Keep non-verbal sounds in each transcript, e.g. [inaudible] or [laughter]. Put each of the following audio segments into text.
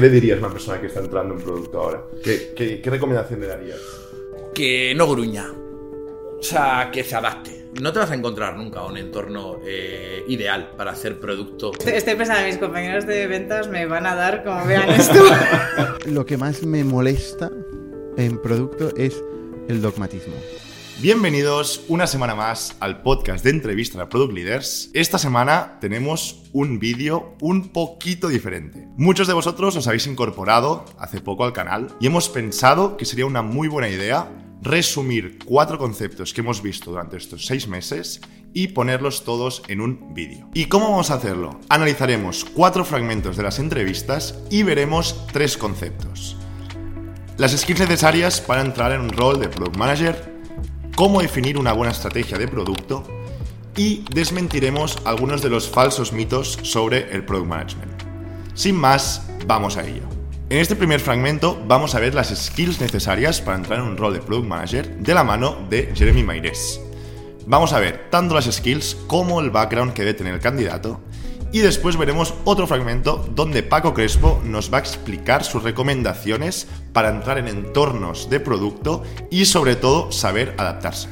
¿Qué le dirías a una persona que está entrando en producto ahora? ¿Qué, qué, qué recomendación le darías? Que no gruña. O sea, que se adapte. No te vas a encontrar nunca un entorno eh, ideal para hacer producto. Estoy pensando, mis compañeros de ventas me van a dar como vean esto. [laughs] Lo que más me molesta en producto es el dogmatismo. Bienvenidos una semana más al podcast de entrevista a Product Leaders. Esta semana tenemos un vídeo un poquito diferente. Muchos de vosotros os habéis incorporado hace poco al canal y hemos pensado que sería una muy buena idea resumir cuatro conceptos que hemos visto durante estos seis meses y ponerlos todos en un vídeo. ¿Y cómo vamos a hacerlo? Analizaremos cuatro fragmentos de las entrevistas y veremos tres conceptos. Las skills necesarias para entrar en un rol de Product Manager, cómo definir una buena estrategia de producto y desmentiremos algunos de los falsos mitos sobre el Product Management. Sin más, vamos a ello. En este primer fragmento vamos a ver las skills necesarias para entrar en un rol de Product Manager de la mano de Jeremy Maires. Vamos a ver tanto las skills como el background que debe tener el candidato y después veremos otro fragmento donde Paco Crespo nos va a explicar sus recomendaciones para entrar en entornos de producto y sobre todo saber adaptarse.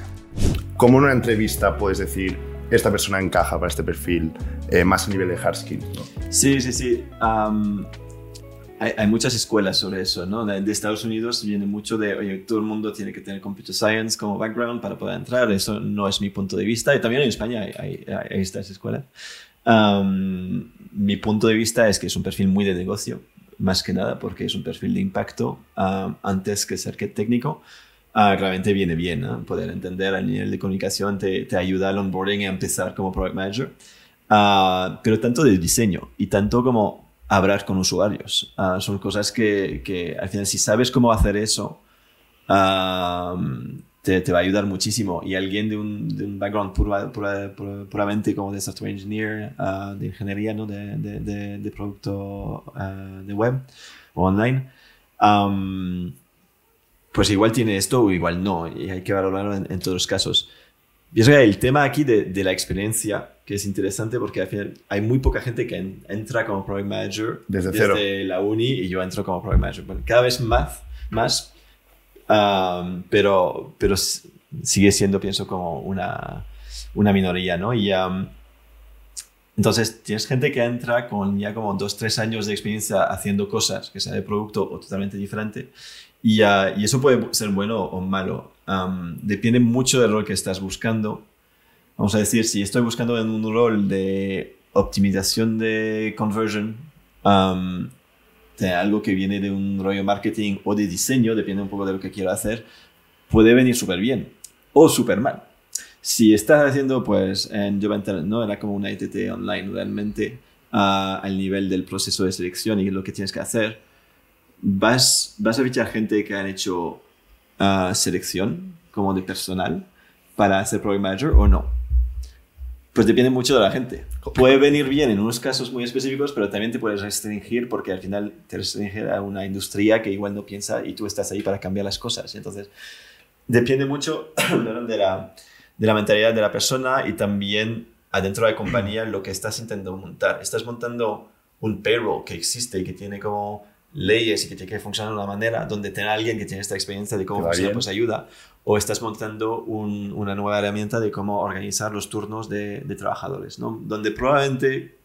¿Cómo en una entrevista puedes decir esta persona encaja para este perfil eh, más a nivel de hard skills? ¿no? Sí, sí, sí. Um, hay, hay, muchas escuelas sobre eso, ¿no? De, de, Estados Unidos viene mucho de, oye, todo el mundo tiene que tener computer science como background para poder entrar. Eso no es mi punto de vista. Y también en España hay, hay, hay estas escuelas. Um, mi punto de vista es que es un perfil muy de negocio, más que nada porque es un perfil de impacto um, antes que ser que técnico. Uh, realmente viene bien, ¿no? poder entender el nivel de comunicación te, te, ayuda al onboarding y a empezar como product manager. Uh, pero tanto de diseño y tanto como hablar con usuarios. Uh, son cosas que, que, al final si sabes cómo hacer eso, te, te, va a ayudar muchísimo. Y alguien de un, de un background pura, pura, pura, puramente como de software engineer, uh, de ingeniería, ¿no? de, de, de, de producto uh, de web o online, um, pues igual tiene esto o igual no. Y hay que valorarlo en, en todos los casos. Y eso el tema aquí de, de, la experiencia, que es interesante porque al final hay muy poca gente que en, entra como Product Manager desde, desde la uni y yo entro como Product Manager. Bueno, cada vez más, más Um, pero, pero sigue siendo, pienso, como una, una minoría, ¿no? Y um, entonces tienes gente que entra con ya como dos, tres años de experiencia haciendo cosas, que sea de producto o totalmente diferente, y, uh, y eso puede ser bueno o malo. Um, depende mucho del rol que estás buscando. Vamos a decir, si estoy buscando en un rol de optimización de conversion, algo que viene de un rollo marketing o de diseño, depende un poco de lo que quiero hacer, puede venir súper bien o súper mal. Si estás haciendo, pues, en Jovental, ¿no? Era como una ITT online realmente uh, al nivel del proceso de selección y lo que tienes que hacer, vas, vas a fichar gente que han hecho uh, selección como de personal para ser Product Manager o no. Pues depende mucho de la gente. Puede venir bien en unos casos muy específicos, pero también te puedes restringir porque al final te restringe a una industria que igual no piensa y tú estás ahí para cambiar las cosas. Entonces, depende mucho [clears throat] de la, de la mentalidad de la persona y también adentro de la compañía lo que estás intentando montar. Estás montando un payroll que existe y que tiene como leyes y que tiene que funcionar de una manera donde tener a alguien que tiene esta experiencia de cómo funciona, pues ayuda. O estás montando un, una nueva herramienta de cómo organizar los turnos de, de, trabajadores, ¿no? Donde probablemente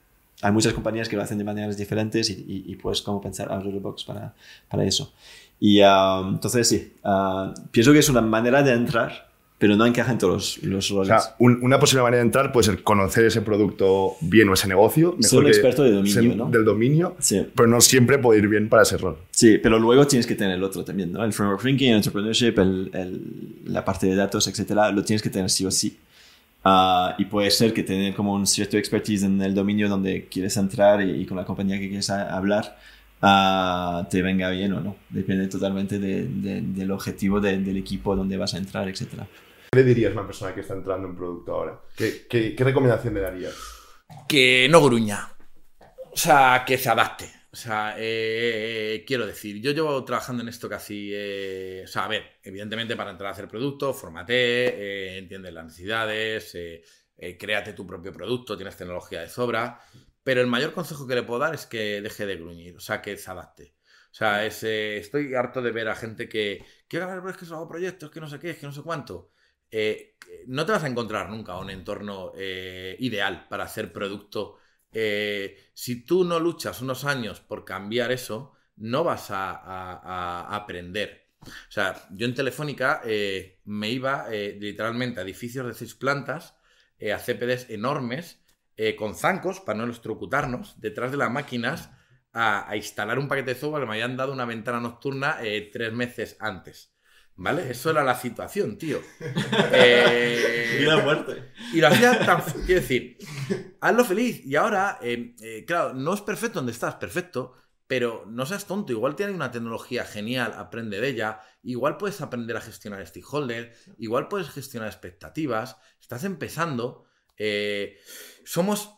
hay muchas compañías que lo hacen de maneras diferentes y, y, y puedes como pensar out of the box para, para eso. Y uh, entonces sí, uh, pienso que es una manera de entrar pero no encaja en todos los, los roles. O sea, un, una posible manera de entrar puede ser conocer ese producto bien o ese negocio. Ser un experto de dominio, ¿no? Del dominio, sí. pero no siempre puede ir bien para ese rol. Sí, pero luego tienes que tener el otro también, ¿no? El framework thinking, el entrepreneurship, el, el, la parte de datos, etcétera, lo tienes que tener sí o sí. Uh, y puede ser que tener como un cierto expertise en el dominio donde quieres entrar y, y con la compañía que quieres hablar uh, te venga bien o no. Depende totalmente de, de, del objetivo de, del equipo donde vas a entrar, etcétera. ¿Qué le dirías a una persona que está entrando en producto ahora? ¿Qué, recomendación le darías? Que no gruña. O sea, que se adapte. O sea, eh, eh, quiero decir, yo llevo trabajando en esto casi. Eh, o sea, a ver, evidentemente para entrar a hacer producto, formate, entiendes las necesidades, créate tu propio producto, tienes tecnología de sobra. Pero el mayor consejo que le puedo dar es que deje de gruñir, o sea, que se adapte. O sea, es, eh, estoy harto de ver a gente que, que "Ah, pero es que solo hago proyectos, que no sé qué, es que no sé cuánto. Eh, no te vas a encontrar nunca un entorno eh, ideal para hacer producto. Eh, si tú no luchas unos años por cambiar eso, no vas a, aprender. O sea, yo en Telefónica eh, me iba eh, literalmente a edificios de seis plantas, eh, a CPDs enormes, eh, con zancos para no electrocutarnos, detrás de las máquinas, a, instalar un paquete de software que me habían dado una ventana nocturna eh, tres meses antes. ¿Vale? Eso era la situación, tío. [laughs] Eh, Vida o muerte. y lo hacía tan. Quiero decir, hazlo feliz. Y ahora, eh, eh, claro, no es perfecto donde estás, perfecto. Pero no seas tonto. Igual tienes una tecnología genial, aprende de ella. Igual puedes aprender a gestionar stakeholders. Igual puedes gestionar expectativas. Estás empezando. eh, somos.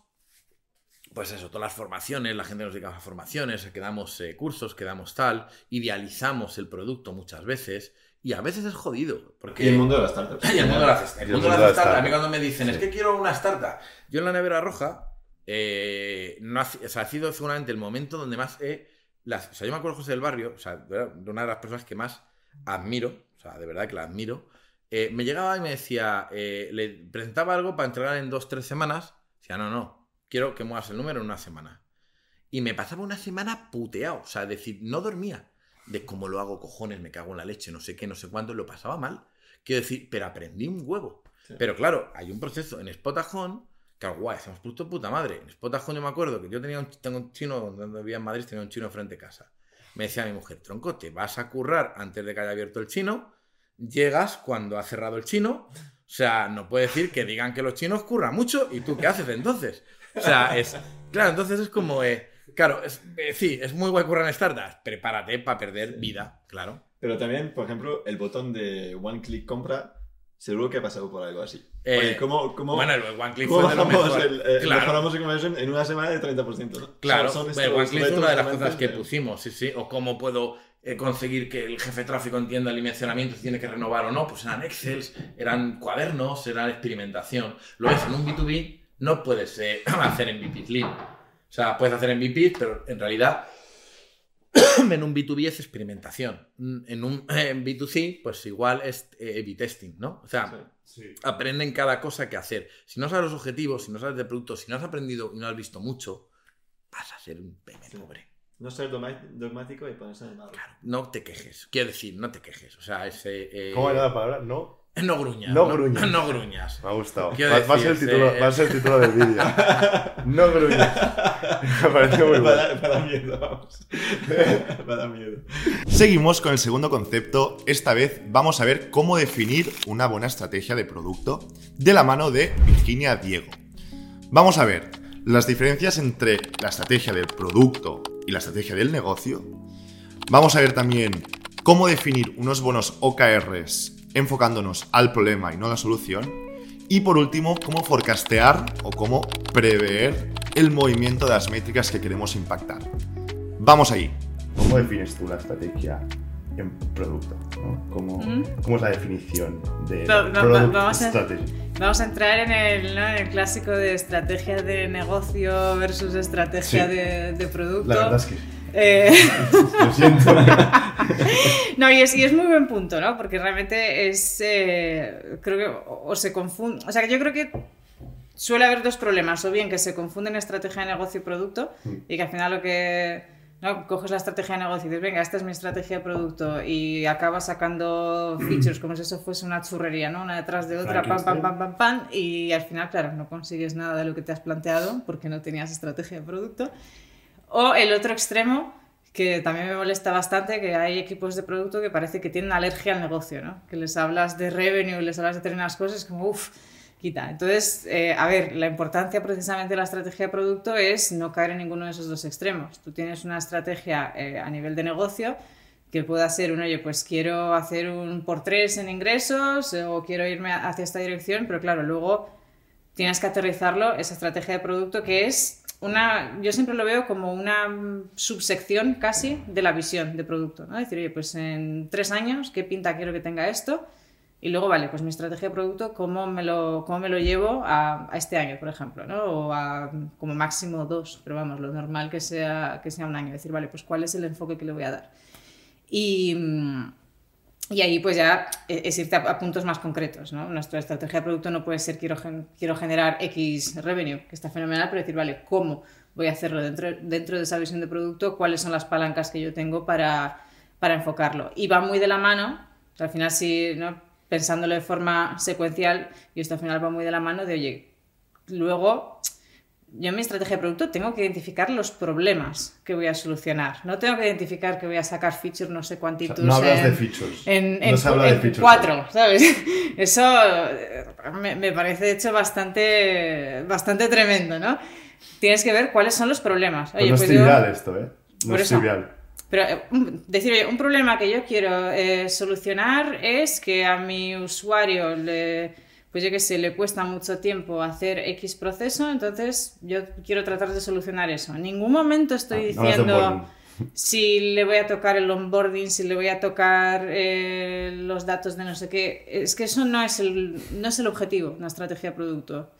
Pues eso, todas las formaciones, la gente nos dedica a formaciones, que damos cursos, que damos tal, idealizamos el producto muchas veces y a veces es jodido. Porque Y el mundo de las startups. [laughs] y el mundo de las, el mundo de startups. A mí cuando me dicen, es que quiero una startup. Yo en la nevera roja, eh, no ha, o sea, ha sido seguramente el momento donde más he... las- o sea, yo me acuerdo José del Barrio, o sea, de una de las personas que más admiro, o sea, de verdad que la admiro, eh, me llegaba y me decía, eh, le presentaba algo para entregar en dos, tres semanas. Decía, no, no, quiero que muevas el número en una semana. Y me pasaba una semana puteado, o sea, decir, no dormía. De cómo lo hago, cojones, me cago en la leche, no sé qué, no sé cuánto, lo pasaba mal. Quiero decir, pero aprendí un huevo. Sí. Pero claro, hay un proceso en Spotajón, que guay, hacemos de puta madre. En Spotajón yo me acuerdo que yo tenía un, tengo un chino, donde vivía en Madrid, tenía un chino frente a casa. Me decía mi mujer, tronco, te vas a currar antes de que haya abierto el chino, llegas cuando ha cerrado el chino. O sea, no puede decir que digan que los chinos curran mucho y tú qué haces entonces. O sea, es. Claro, entonces es como. eh, claro, es, eh, sí, es muy guay currar en startups. Prepárate para perder vida, claro. Pero también, por ejemplo, el botón de One Click Compra, seguro que ha pasado por algo así. Eh, Oye, ¿cómo, cómo, Bueno, el One Click cómo fue de lo mejor. el, eh, claro. mejoramos el conversion en una semana de 30%? ¿no? Claro, Son- son el One Click es una de las cosas que pusimos, sí, sí. O cómo puedo eh, conseguir que el jefe de tráfico entienda el dimensionamiento, si tiene que renovar o no. Pues eran Excels, eran cuadernos, eran experimentación. Lo ves en un B2B, no puedes eh, [clears throat] hacer MVP Lean. O sea, puedes hacer MVP, pero en realidad [coughs] en un B2B es experimentación. En un [coughs] en B2C, pues igual es eh, A/B testing, ¿no? O sea, aprenden cada cosa que hacer. Si no sabes los objetivos, si no sabes de producto, si no has aprendido y no has visto mucho, vas a ser un peme Sí. pobre. No ser dogmático y ponerse en el lado. No te quejes. Quiero decir, no te quejes. O sea, ese. eh, ¿Cómo era la palabra? No. No gruñas. No gruñas. No gruñas. Me ha gustado. Va, va a ser el título, eh, va a ser el título del vídeo. no gruñas. Me parece muy bueno. Para, para miedo, vamos. [laughs] para miedo. Seguimos con el segundo concepto. Esta vez vamos a ver cómo definir una buena estrategia de producto de la mano de Virginia Diego. Vamos a ver las diferencias entre la estrategia del producto y la estrategia del negocio. Vamos a ver también cómo definir unos buenos OKRs enfocándonos al problema y no a la solución. Y por último, cómo forecastear o cómo prever el movimiento de las métricas que queremos impactar. Vamos ahí. ¿Cómo defines tú la estrategia en producto? ¿Cómo, Mm. cómo es la definición de va- va- product vamos a- strategy? Vamos a entrar en el, ¿no? en el clásico de estrategia de negocio versus estrategia Sí. de, de producto. La verdad es que Eh, lo siento. [laughs] no, y es, y es muy buen punto, ¿no? Porque realmente es. eh, creo que. O, o se confunde. O sea, que yo creo que suele haber dos problemas. O bien que se confunden estrategia de negocio y producto, Mm. y que al final lo que. ¿no? Coges la estrategia de negocio y dices, venga, esta es mi estrategia de producto, y acabas sacando features como si eso fuese una churrería, ¿no? Una detrás de otra, pam, pam, pam, pam, pam, y al final, claro, no consigues nada de lo que te has planteado porque no tenías estrategia de producto. O el otro extremo, que también me molesta bastante, que hay equipos de producto que parece que tienen alergia al negocio, ¿no? Que les hablas de revenue, les hablas de determinadas cosas, como, uff, quita. Entonces, eh, a ver, la importancia precisamente de la estrategia de producto es no caer en ninguno de esos dos extremos. Tú tienes una estrategia eh, a nivel de negocio que pueda ser un, oye, pues quiero hacer un por tres en ingresos eh, o quiero irme hacia esta dirección, pero claro, luego tienes que aterrizarlo, esa estrategia de producto que es una, yo siempre lo veo como una mm, subsección casi de la visión de producto, ¿no? Decir, oye, pues en tres años, ¿qué pinta quiero que tenga esto? Y luego, vale, pues mi estrategia de producto, ¿cómo me lo, cómo me lo llevo a, a este año, por ejemplo? ¿no? O a como máximo dos, pero vamos, lo normal que sea, que sea un año. Decir, vale, pues ¿cuál es el enfoque que le voy a dar? Y, y ahí pues ya es irte a, puntos más concretos. ¿no? Nuestra estrategia de producto no puede ser quiero, quiero generar X revenue, que está fenomenal, pero decir, vale, ¿cómo voy a hacerlo dentro, dentro de esa visión de producto? ¿Cuáles son las palancas que yo tengo para, para enfocarlo? Y va muy de la mano, al final sí, ¿no? pensándolo de forma secuencial, y esto al final va muy de la mano de, oye, luego yo en mi estrategia de producto tengo que identificar los problemas que voy a solucionar. No tengo que identificar que voy a sacar features no sé O sea, cuántitos. no hablas en- de features. en, no en, se habla de features. cuatro, ¿sabes? [laughs] Eso eh, me, me parece de hecho bastante, bastante tremendo, ¿no? Tienes que ver cuáles son los problemas. No es pues yo- trivial esto, ¿eh? No es trivial. pero eh, decir, oye, un problema que yo quiero eh, solucionar es que a mi usuario le, pues yo qué sé, le cuesta mucho tiempo hacer X proceso, entonces yo quiero tratar de solucionar eso. En ningún momento estoy Ah, no diciendo si le voy a tocar el onboarding, si le voy a tocar eh, los datos de no sé qué. Es que eso no es el, no es el objetivo una estrategia de producto.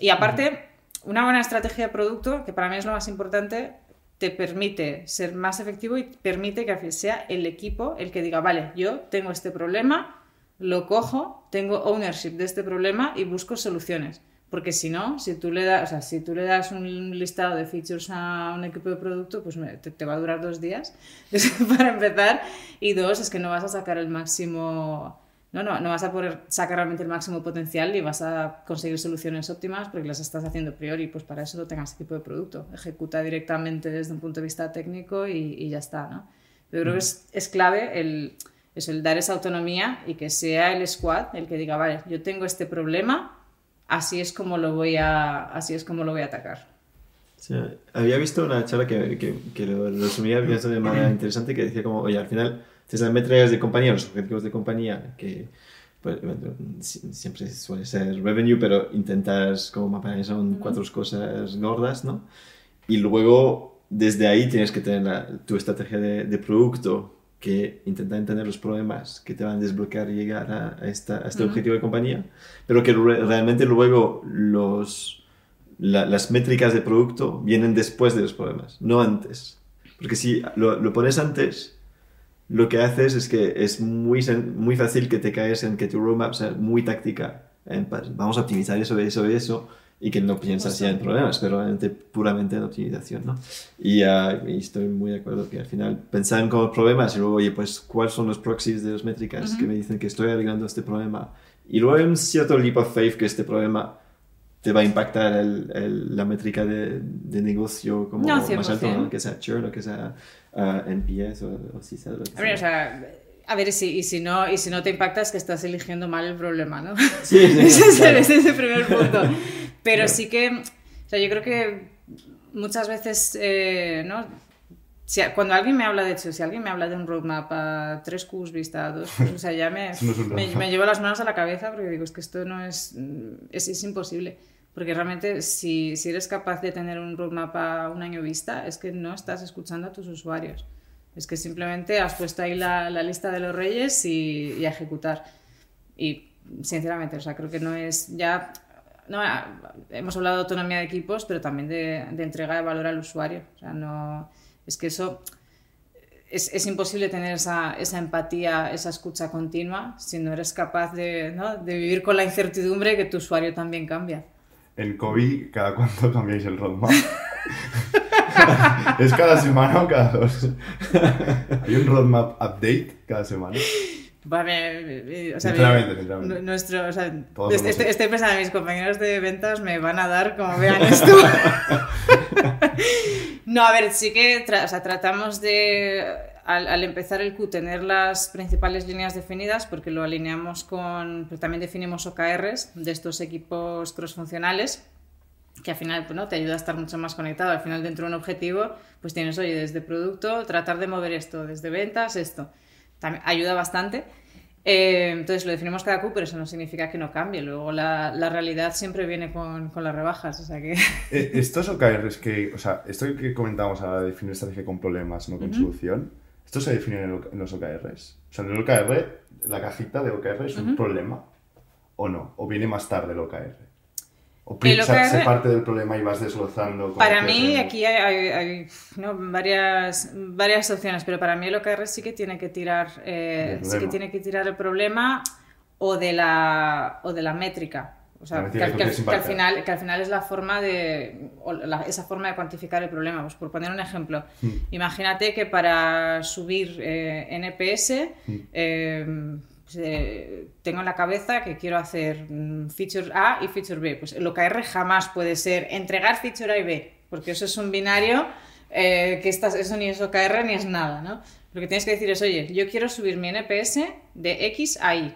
Y aparte, una buena estrategia de producto, que para mí es lo más importante, te permite ser más efectivo y permite que sea el equipo el que diga, vale, yo tengo este problema, lo cojo, tengo ownership de este problema y busco soluciones. Porque si no, si tú le das, o sea, si tú le das un listado de features a un equipo de producto, pues te, te va a durar dos días [laughs] para empezar. Y dos, es que no vas a sacar el máximo, no, no, no vas a poder sacar realmente el máximo potencial y vas a conseguir soluciones óptimas porque las estás haciendo a priori. Pues para eso no tengas equipo de producto. Ejecuta directamente desde un punto de vista técnico y, y ya está, ¿no? Yo creo que es, es clave el, eso, el dar esa autonomía y que sea el squad el que diga, vale, yo tengo este problema, así es como lo voy a, así es como lo voy a atacar. Sí, había visto una charla que, que, que lo resumía de manera interesante que decía como, oye, al final tienes las métricas de compañía, los objetivos de compañía, que pues, si- siempre suele ser revenue, pero intentas como mapear son cuatro cosas gordas, ¿no? Y luego desde ahí tienes que tener la- tu estrategia de, de producto que intenta entender los problemas que te van a desbloquear y llegar a, a esta, a este objetivo de compañía, pero que re- realmente luego los, la- las métricas de producto vienen después de los problemas, no antes. Porque si lo, lo pones antes, lo que haces es que es muy, muy fácil que te caes en que tu roadmap sea muy táctica. en, vamos a optimizar eso, eso, eso, y que no piensas ya en problemas, pero realmente puramente en optimización, ¿no? Y, ah, y estoy muy de acuerdo que al final pensar en como problemas y luego, oye, pues, ¿cuáles son los proxies de las métricas que me dicen que estoy arreglando este problema? Y luego hay un cierto leap of faith que este problema te va a impactar el, el- la métrica de, de negocio como No, más alto, 100%. ¿no? que sea churn o que sea ah, NPS o, o si sea lo que A ver, sea. o sea, a ver, y si, y si no, y si no te impacta es que estás eligiendo mal el problema, ¿no? Sí, sí, [laughs] ese, es claro. ese es el primer punto. [laughs] Pero Claro. sí que, o sea, yo creo que muchas veces, eh, ¿no? Si, cuando alguien me habla, de hecho, si alguien me habla de un roadmap a tres Qs vista a dos, pues, o sea, ya me, [laughs] me, me llevo las manos a la cabeza porque digo, es que esto no es, es, es imposible. Porque realmente si, si eres capaz de tener un roadmap a un año vista, es que no estás escuchando a tus usuarios. Es que simplemente has puesto ahí la, la lista de los reyes y, y a ejecutar. Y sinceramente, o sea, creo que no es ya... No, ah, hemos hablado de autonomía de equipos, pero también de, de entrega de valor al usuario. O sea, no... Es que eso... Es, es imposible tener esa, esa empatía, esa escucha continua si no eres capaz de, ¿no? de vivir con la incertidumbre que tu usuario también cambia. En COVID, ¿cada cuánto cambiáis el roadmap? [laughs] ¿Es cada semana o cada dos? [laughs] ¿Hay un roadmap update cada semana? Vale, o sea, Sinceramente, mi- sinceramente. nu- Nuestro, o sea, este- este- estoy pensando, mis compañeros de ventas me van a dar como vean [laughs] esto. no, a ver, sí que tra- o sea, tratamos de, al, al empezar el Q, tener las principales líneas definidas, porque lo alineamos con, pero también definimos OKRs de estos equipos crossfuncionales que al final pues, ¿no? te ayuda a estar mucho más conectado. Al final, dentro de un objetivo, pues tienes, oye, desde producto, tratar de mover esto, desde ventas, esto. También ayuda bastante. Eh, entonces lo definimos cada Q, pero eso no significa que no cambie. Luego la, la realidad siempre viene con, con las rebajas. O sea que. Eh, [laughs] Estos OKRs que, o sea, esto que comentábamos a definir estrategia con problemas, no con solución, ¿Esto se define en, el- en los OKRs? O sea, en el OKR, la cajita de OKR es un problema o no, o viene más tarde el OKR. O pri- El o sea, se OKR parte del problema y vas desglosando. como Para mí en- aquí hay, hay- hay, ¿no? varias, varias opciones, pero para mí el OKR sí que tiene que tirar, eh, sí que tiene que tirar el problema o de la, o de la métrica. O sea, que, que que al- final, que al final es la forma de, o la- esa forma de cuantificar el problema. Pues por poner un ejemplo, Mm. imagínate que para subir eh, NPS Mm. eh, eh, tengo en la cabeza que quiero hacer mm, feature A y feature B. Pues el OKR jamás puede ser entregar feature A y B, porque eso es un binario eh, que estás, eso ni es OKR ni es nada, ¿no? Lo que tienes que decir es, oye, yo quiero subir mi NPS de X a Y.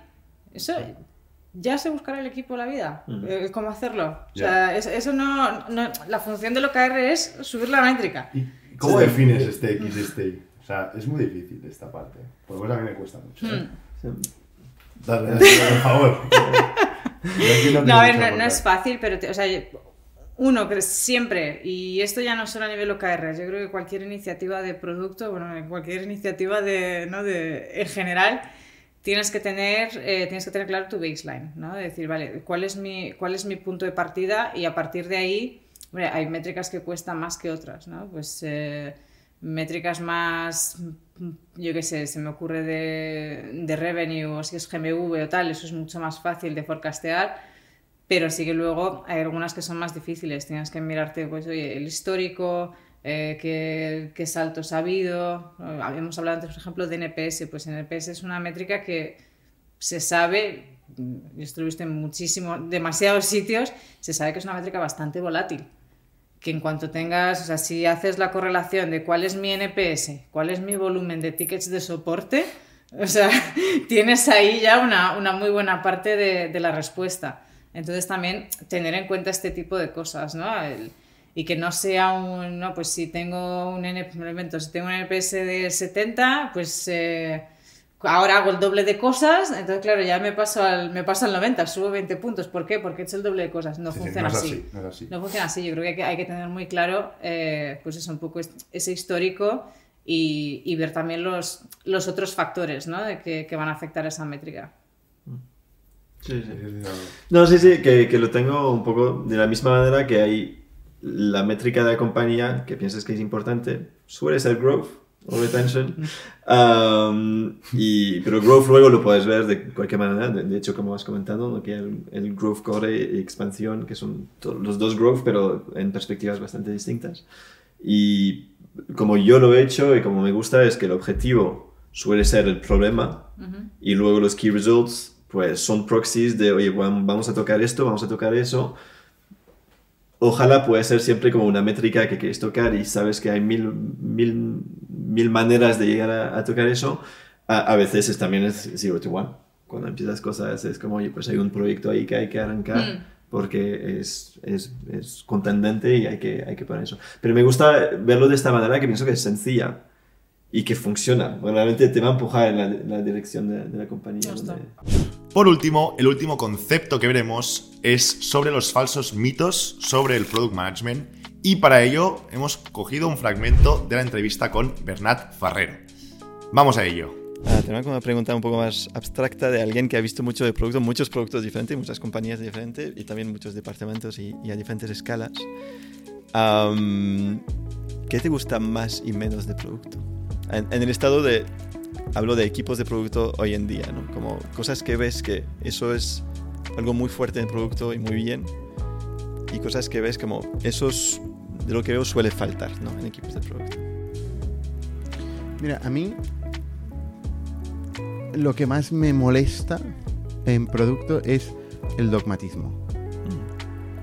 Eso ya se buscará el equipo la vida, eh, cómo hacerlo. O sea, es- eso no, no- La función del OKR es subir la métrica. ¿Y cómo Sí. defines este X, este Y? O sea, es muy difícil esta parte. Por lo menos a mí me cuesta mucho. ¿eh? Hmm. Dale, dale, por favor. [laughs] No No, tengo a ver, mucho no, no que es fácil, pero te- o sea, uno que siempre, y esto ya no solo a nivel OKR, yo creo que cualquier iniciativa de producto, bueno, cualquier iniciativa de, ¿no? de, en general, tienes que tener, eh, tienes que tener claro tu baseline, ¿no? De decir, vale, ¿cuál es mi, cuál es mi punto de partida? Y a partir de ahí, hombre, hay métricas que cuestan más que otras, ¿no? Pues eh, métricas más, yo qué sé, se me ocurre de, de revenue, o si es GMV o tal, eso es mucho más fácil de forecastear, pero sí que luego hay algunas que son más difíciles. Tienes que mirarte, pues, oye, el histórico, eh, qué, qué saltos ha habido. Habíamos hablado antes, por ejemplo, de NPS. Pues NPS es una métrica que se sabe, mm, y esto lo he visto en muchísimos, demasiados sitios, se sabe que es una métrica bastante volátil. Que en cuanto tengas, o sea, si haces la correlación de cuál es mi NPS, cuál es mi volumen de tickets de soporte, [laughs] o sea, tienes ahí ya una, una muy buena parte de, de la respuesta. Entonces también tener en cuenta este tipo de cosas, ¿no? Y que no sea un, no, pues si tengo un, NP, me lo invento, si tengo un NPS de 70, pues eh, ahora hago el doble de cosas, entonces claro, ya me paso al, me paso al 90, subo 20 puntos. ¿Por qué? Porque he hecho el doble de cosas. No Sí, funciona no es así. así, no es así. No funciona así. Yo creo que hay que, hay que tener muy claro, eh, pues eso, un poco ese histórico y, y ver también los, los otros factores, ¿no? De que, que van a afectar esa métrica. Sí, sí. No, sí, sí, que, que lo tengo un poco de la misma manera que hay la métrica de la compañía que piensas que es importante, suele ser growth o retention, Um, y, pero growth luego lo puedes ver de cualquier manera, de, de hecho como has comentado, ¿no? que el, el growth core y expansión, que son los dos growth, pero en perspectivas bastante distintas. Y como yo lo he hecho y como me gusta es que el objetivo suele ser el problema y luego los key results pues son proxies de, oye, vam- vamos a tocar esto, vamos a tocar eso. Ojalá pueda ser siempre como una métrica que quieres tocar y sabes que hay mil, mil, mil maneras de llegar a, a tocar eso. A, a veces es, también es zero to one. Cuando empiezas cosas es como, oye, pues hay un proyecto ahí que hay que arrancar Mm. porque es, es, es contendente y hay que, hay que poner eso. Pero me gusta verlo de esta manera que pienso que es sencilla y que funciona. Realmente te va a empujar en la, en la dirección de, de la compañía. Donde- Por último, el último concepto que veremos es sobre los falsos mitos sobre el product management y para ello hemos cogido un fragmento de la entrevista con Bernat Farrero. Vamos a ello. Ah, tengo una pregunta un poco más abstracta de alguien que ha visto mucho de producto, muchos productos diferentes, muchas compañías diferentes y también muchos departamentos y, y a diferentes escalas. Am, ¿Qué te gusta más y menos de producto? En, en el estado de, hablo de equipos de producto hoy en día, ¿no? Como cosas que ves que eso es algo muy fuerte en producto y muy bien y cosas que ves como eso es de lo que veo suele faltar, ¿no? En equipos de producto. Mira, a mí lo que más me molesta en producto es el dogmatismo.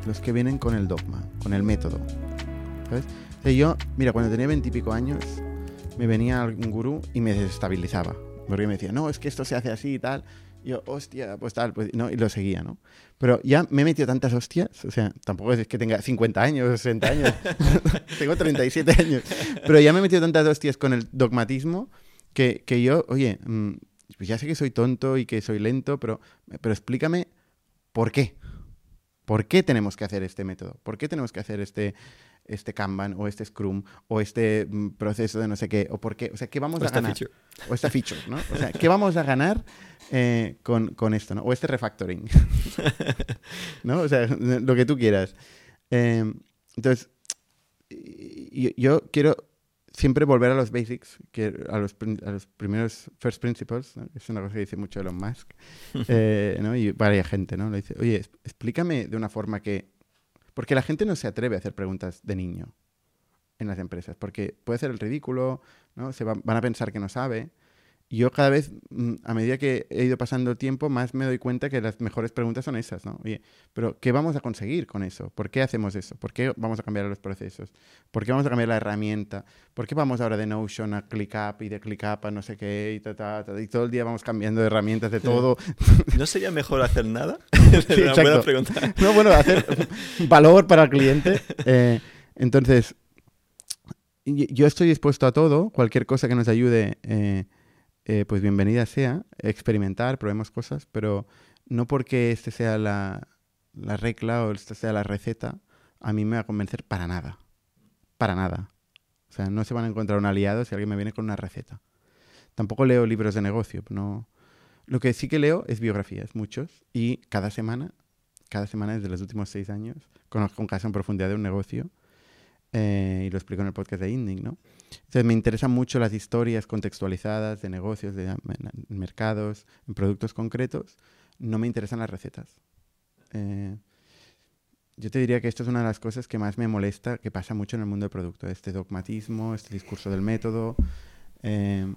Los que vienen con el dogma, con el método. ¿Sabes? O sea, yo, mira, cuando tenía veintipico años, me venía un gurú y me desestabilizaba. Porque me decía, no, es que esto se hace así y tal. Yo, hostia, pues tal, pues no, y lo seguía, ¿no? Pero ya me he metido tantas hostias, o sea, tampoco es que tenga 50 años, 60 años, [laughs] tengo 37 años, pero ya me he metido tantas hostias con el dogmatismo que, que yo, oye, mm, pues ya sé que soy tonto y que soy lento, pero, pero explícame por qué. ¿Por qué tenemos que hacer este método? ¿Por qué tenemos que hacer este, este Kanban o este Scrum o este mm, proceso de no sé qué o por qué, o sea, ¿qué vamos O a esta ganar? feature. O esta feature, ¿no? O sea, ¿qué vamos a ganar eh, con, con esto, ¿no? O este refactoring, [laughs] ¿no? O sea, lo que tú quieras. Eh, entonces, yo quiero siempre volver a los basics, que a los, prin- a los primeros first principles, ¿no? es una cosa que dice mucho Elon Musk, [laughs] eh, ¿no? y varias gente, ¿no? Le dice, oye, explícame de una forma que... Porque la gente no se atreve a hacer preguntas de niño en las empresas, porque puede ser el ridículo, ¿no? Se va- van a pensar que no sabe. Yo cada vez, mm, a medida que he ido pasando el tiempo, más me doy cuenta que las mejores preguntas son esas, ¿no? Oye, pero ¿qué vamos a conseguir con eso? ¿Por qué hacemos eso? ¿Por qué vamos a cambiar los procesos? ¿Por qué vamos a cambiar la herramienta? ¿Por qué vamos ahora de Notion a ClickUp y de ClickUp a no sé qué y, ta, ta, ta, y todo el día vamos cambiando de herramientas de todo? ¿No sería mejor hacer nada? [laughs] [laughs] Sí, una buena pregunta. No, bueno, hacer [laughs] valor para el cliente. Eh, entonces, yo estoy dispuesto a todo, cualquier cosa que nos ayude, eh, eh, pues bienvenida sea, experimentar, probemos cosas, pero no porque este sea la, la regla o esta sea la receta, a mí me va a convencer para nada. Para nada. O sea, no se van a encontrar un aliado si alguien me viene con una receta. Tampoco leo libros de negocio, no. Lo que sí que leo es biografías, muchos, y cada semana cada semana desde los últimos seis años. Conozco un caso en profundidad de un negocio eh, y lo explico en el podcast de Inding, ¿no? Entonces me interesan mucho las historias contextualizadas de negocios, de, en mercados, en productos concretos. No me interesan las recetas. Eh, yo te diría que esto es una de las cosas que más me molesta, que pasa mucho en el mundo del producto, este dogmatismo, este discurso del método. eh,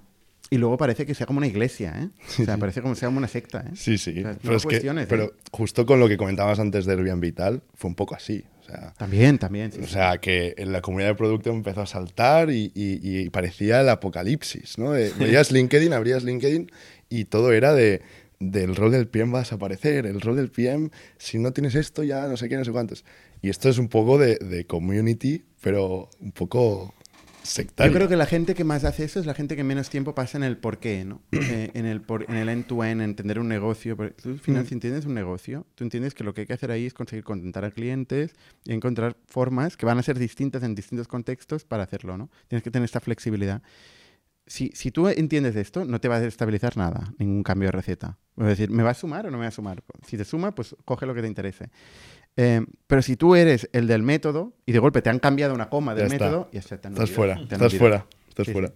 y luego parece que sea como una iglesia, ¿eh? O sea, parece como sea como una secta, ¿eh? Sí, sí. O sea, no pero, es que- ¿eh? pero justo con lo que comentabas antes de Airbnb Vital, fue un poco así. Sea, También, también. sí, o sea, que en la comunidad de producto empezó a saltar y, y- y parecía el apocalipsis, ¿no? De- veías LinkedIn, abrías LinkedIn y todo era de del rol del PM va a desaparecer, el rol del PM, si no tienes esto ya no sé qué, no sé cuántos. Y esto es un poco de, de community, pero un poco sectario. Yo creo que la gente que más hace eso es la gente que menos tiempo pasa en el por qué, ¿no? [clears throat] Eh, en el por- en el end-to-end, en entender un negocio. Tú al final, Mm. si entiendes un negocio, tú entiendes que lo que hay que hacer ahí es conseguir contentar a clientes y encontrar formas que van a ser distintas en distintos contextos para hacerlo, ¿no? Tienes que tener esta flexibilidad. Si, si tú entiendes esto, no te va a desestabilizar nada, ningún cambio de receta. Es decir, ¿me va a sumar o no me va a sumar? Si te suma, pues coge lo que te interese. Eh, pero si tú eres el del método y de golpe te han cambiado una coma del Ya está. método, ya está, te han Estás olvidado, fuera, te han estás olvidado. fuera, estás Sí, fuera. sí.